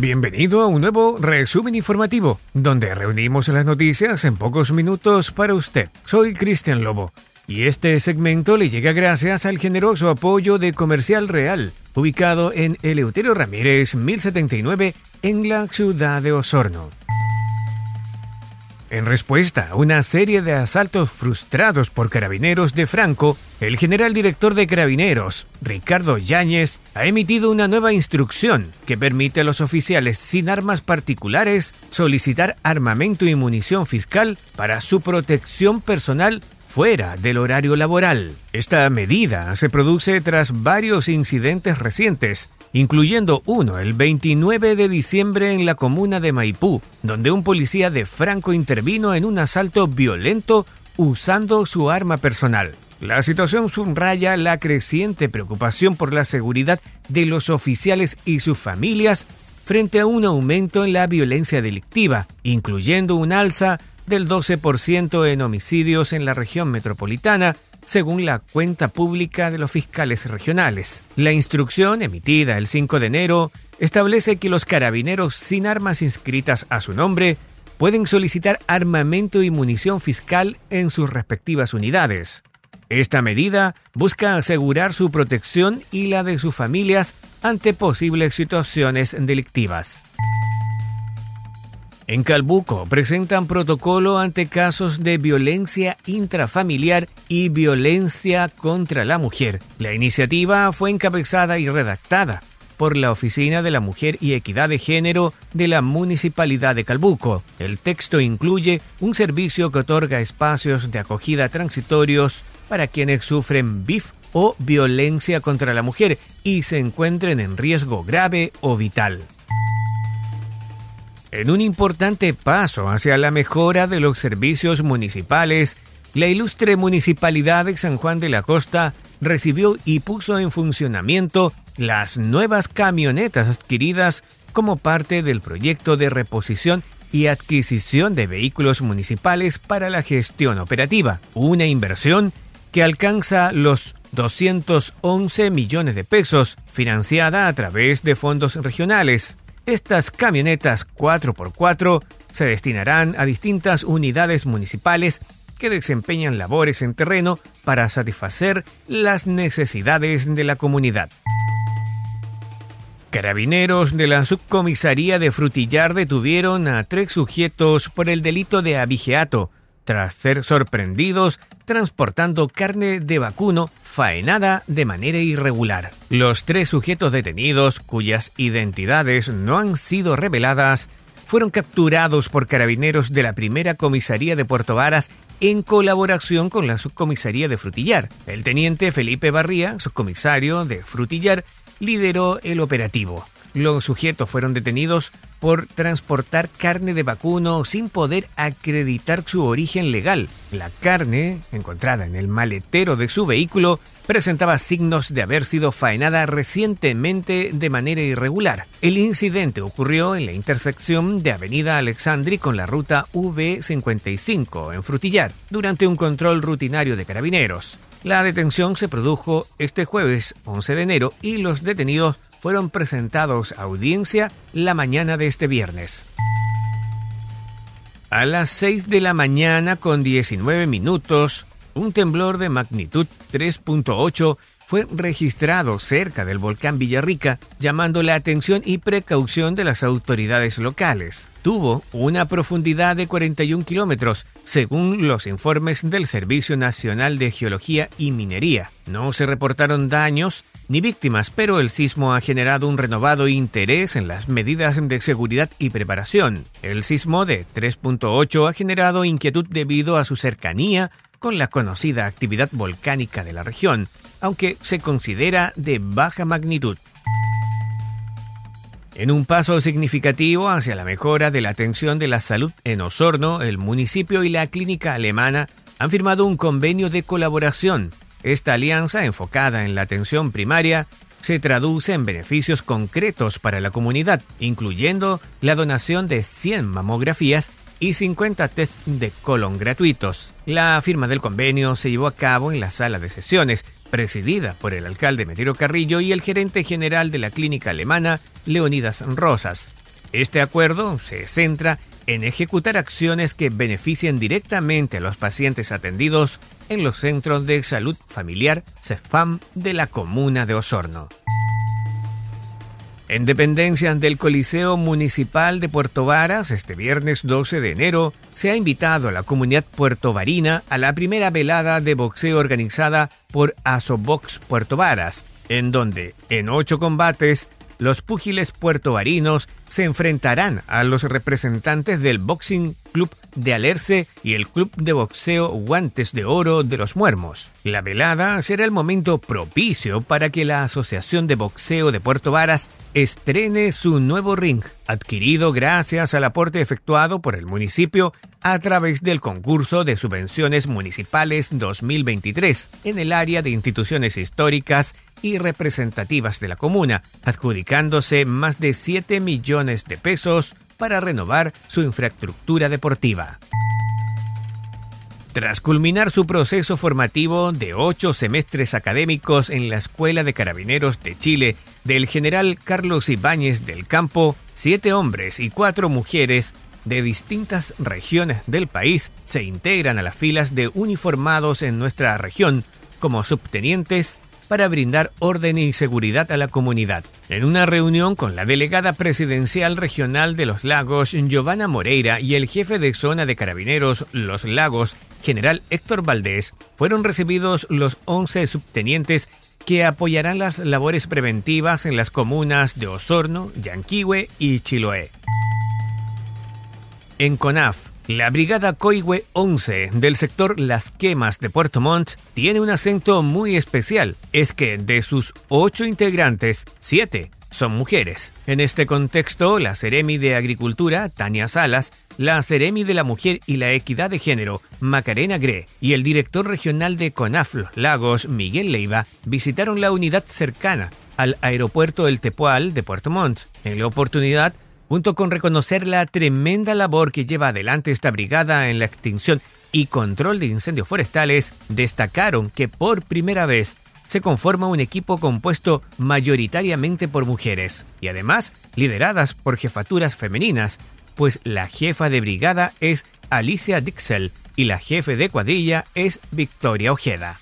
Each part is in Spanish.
Bienvenido a un nuevo resumen informativo, donde reunimos las noticias en pocos minutos para usted. Soy Cristian Lobo y este segmento le llega gracias al generoso apoyo de Comercial Real, ubicado en Eleuterio Ramírez 1079 en la ciudad de Osorno. En respuesta a una serie de asaltos frustrados por carabineros de Franco, el general director de carabineros, Ricardo Yáñez, ha emitido una nueva instrucción que permite a los oficiales sin armas particulares solicitar armamento y munición fiscal para su protección personal fuera del horario laboral. Esta medida se produce tras varios incidentes recientes incluyendo uno el 29 de diciembre en la comuna de Maipú, donde un policía de Franco intervino en un asalto violento usando su arma personal. La situación subraya la creciente preocupación por la seguridad de los oficiales y sus familias frente a un aumento en la violencia delictiva, incluyendo un alza del 12% en homicidios en la región metropolitana según la cuenta pública de los fiscales regionales. La instrucción emitida el 5 de enero establece que los carabineros sin armas inscritas a su nombre pueden solicitar armamento y munición fiscal en sus respectivas unidades. Esta medida busca asegurar su protección y la de sus familias ante posibles situaciones delictivas. En Calbuco presentan protocolo ante casos de violencia intrafamiliar y violencia contra la mujer. La iniciativa fue encabezada y redactada por la Oficina de la Mujer y Equidad de Género de la Municipalidad de Calbuco. El texto incluye un servicio que otorga espacios de acogida transitorios para quienes sufren BIF o violencia contra la mujer y se encuentren en riesgo grave o vital. En un importante paso hacia la mejora de los servicios municipales, la ilustre Municipalidad de San Juan de la Costa recibió y puso en funcionamiento las nuevas camionetas adquiridas como parte del proyecto de reposición y adquisición de vehículos municipales para la gestión operativa, una inversión que alcanza los 211 millones de pesos, financiada a través de fondos regionales. Estas camionetas 4x4 se destinarán a distintas unidades municipales que desempeñan labores en terreno para satisfacer las necesidades de la comunidad. Carabineros de la subcomisaría de Frutillar detuvieron a tres sujetos por el delito de abigeato, tras ser sorprendidos transportando carne de vacuno faenada de manera irregular. Los tres sujetos detenidos, cuyas identidades no han sido reveladas, fueron capturados por carabineros de la primera comisaría de Puerto Varas en colaboración con la subcomisaría de Frutillar. El teniente Felipe Barría, subcomisario de Frutillar, lideró el operativo. Los sujetos fueron detenidos por transportar carne de vacuno sin poder acreditar su origen legal. La carne, encontrada en el maletero de su vehículo, presentaba signos de haber sido faenada recientemente de manera irregular. El incidente ocurrió en la intersección de Avenida Alexandri con la ruta V55 en Frutillar, durante un control rutinario de carabineros. La detención se produjo este jueves 11 de enero y los detenidos fueron presentados a audiencia la mañana de este viernes. A las 6 de la mañana con 19 minutos, un temblor de magnitud 3.8 fue registrado cerca del volcán Villarrica, llamando la atención y precaución de las autoridades locales. Tuvo una profundidad de 41 kilómetros, según los informes del Servicio Nacional de Geología y Minería. No se reportaron daños ni víctimas, pero el sismo ha generado un renovado interés en las medidas de seguridad y preparación. El sismo de 3.8 ha generado inquietud debido a su cercanía con la conocida actividad volcánica de la región, aunque se considera de baja magnitud. En un paso significativo hacia la mejora de la atención de la salud en Osorno, el municipio y la clínica alemana han firmado un convenio de colaboración esta alianza, enfocada en la atención primaria, se traduce en beneficios concretos para la comunidad, incluyendo la donación de 100 mamografías y 50 test de colon gratuitos. La firma del convenio se llevó a cabo en la sala de sesiones, presidida por el alcalde Metiro Carrillo y el gerente general de la clínica alemana, Leonidas Rosas. Este acuerdo se centra en ejecutar acciones que beneficien directamente a los pacientes atendidos en los centros de salud familiar CEFAM de la comuna de Osorno. En dependencia del Coliseo Municipal de Puerto Varas, este viernes 12 de enero, se ha invitado a la comunidad puertovarina a la primera velada de boxeo organizada por Asobox Puerto Varas, en donde, en ocho combates, los púgiles puertovarinos se enfrentarán a los representantes del Boxing Club de Alerce y el Club de Boxeo Guantes de Oro de los Muermos. La velada será el momento propicio para que la Asociación de Boxeo de Puerto Varas estrene su nuevo ring, adquirido gracias al aporte efectuado por el municipio a través del concurso de subvenciones municipales 2023 en el área de instituciones históricas y representativas de la comuna, adjudicándose más de 7 millones de pesos para renovar su infraestructura deportiva. Tras culminar su proceso formativo de ocho semestres académicos en la Escuela de Carabineros de Chile del general Carlos Ibáñez del Campo, siete hombres y cuatro mujeres de distintas regiones del país se integran a las filas de uniformados en nuestra región como subtenientes para brindar orden y seguridad a la comunidad. En una reunión con la delegada presidencial regional de Los Lagos, Giovanna Moreira, y el jefe de zona de carabineros Los Lagos, general Héctor Valdés, fueron recibidos los 11 subtenientes que apoyarán las labores preventivas en las comunas de Osorno, Yanquihue y Chiloé. En CONAF, la Brigada Coihue 11 del sector Las Quemas de Puerto Montt tiene un acento muy especial. Es que de sus ocho integrantes, siete son mujeres. En este contexto, la Ceremi de Agricultura, Tania Salas, la Ceremi de la Mujer y la Equidad de Género, Macarena Gre, y el director regional de CONAF Los Lagos, Miguel Leiva, visitaron la unidad cercana al aeropuerto El Tepual de Puerto Montt. En la oportunidad, junto con reconocer la tremenda labor que lleva adelante esta brigada en la extinción y control de incendios forestales, destacaron que por primera vez se conforma un equipo compuesto mayoritariamente por mujeres y además lideradas por jefaturas femeninas, pues la jefa de brigada es Alicia Dixel y la jefe de cuadrilla es Victoria Ojeda.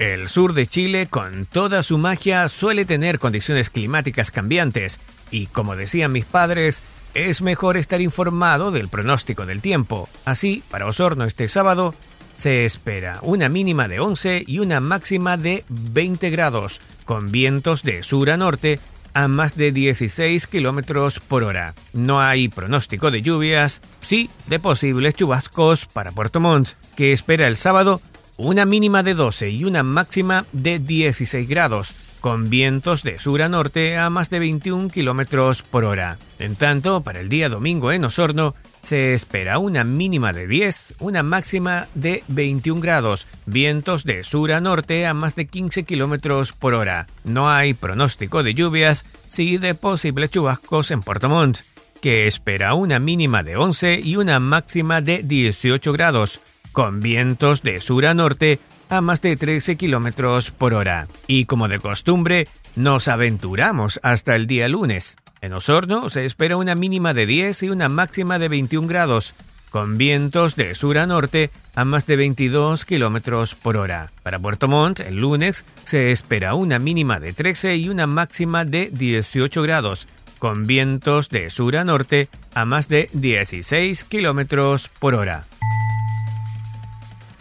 El sur de Chile, con toda su magia, suele tener condiciones climáticas cambiantes y, como decían mis padres, es mejor estar informado del pronóstico del tiempo. Así, para Osorno este sábado, se espera una mínima de 11 y una máxima de 20 grados, con vientos de sur a norte a más de 16 kilómetros por hora. No hay pronóstico de lluvias, sí de posibles chubascos para Puerto Montt, que espera el sábado una mínima de 12 y una máxima de 16 grados, con vientos de sur a norte a más de 21 kilómetros por hora. En tanto, para el día domingo en Osorno, se espera una mínima de 10, una máxima de 21 grados, vientos de sur a norte a más de 15 kilómetros por hora. No hay pronóstico de lluvias, sí de posibles chubascos en Puerto Montt, que espera una mínima de 11 y una máxima de 18 grados con vientos de sur a norte a más de 13 kilómetros por hora. Y como de costumbre, nos aventuramos hasta el día lunes. En Osorno se espera una mínima de 10 y una máxima de 21 grados, con vientos de sur a norte a más de 22 kilómetros por hora. Para Puerto Montt, el lunes se espera una mínima de 13 y una máxima de 18 grados, con vientos de sur a norte a más de 16 kilómetros por hora.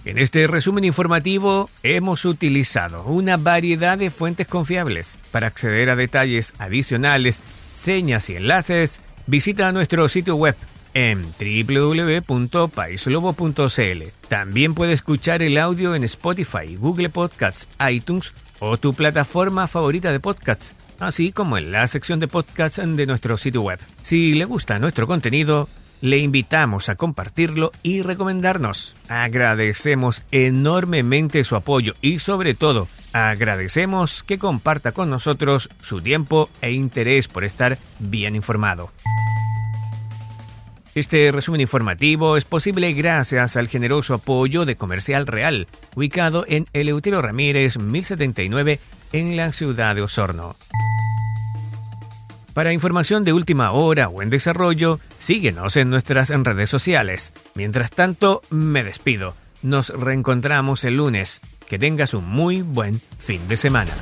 En este resumen informativo hemos utilizado una variedad de fuentes confiables. Para acceder a detalles adicionales, señas y enlaces, visita nuestro sitio web en www.paislobo.cl. También puede escuchar el audio en Spotify, Google Podcasts, iTunes o tu plataforma favorita de podcasts, así como en la sección de podcasts de nuestro sitio web. Si le gusta nuestro contenido, le invitamos a compartirlo y recomendarnos. Agradecemos enormemente su apoyo y sobre todo agradecemos que comparta con nosotros su tiempo e interés por estar bien informado. Este resumen informativo es posible gracias al generoso apoyo de Comercial Real, ubicado en Eleutero Ramírez 1079 en la ciudad de Osorno. Para información de última hora o en desarrollo, síguenos en nuestras redes sociales. Mientras tanto, me despido. Nos reencontramos el lunes. Que tengas un muy buen fin de semana.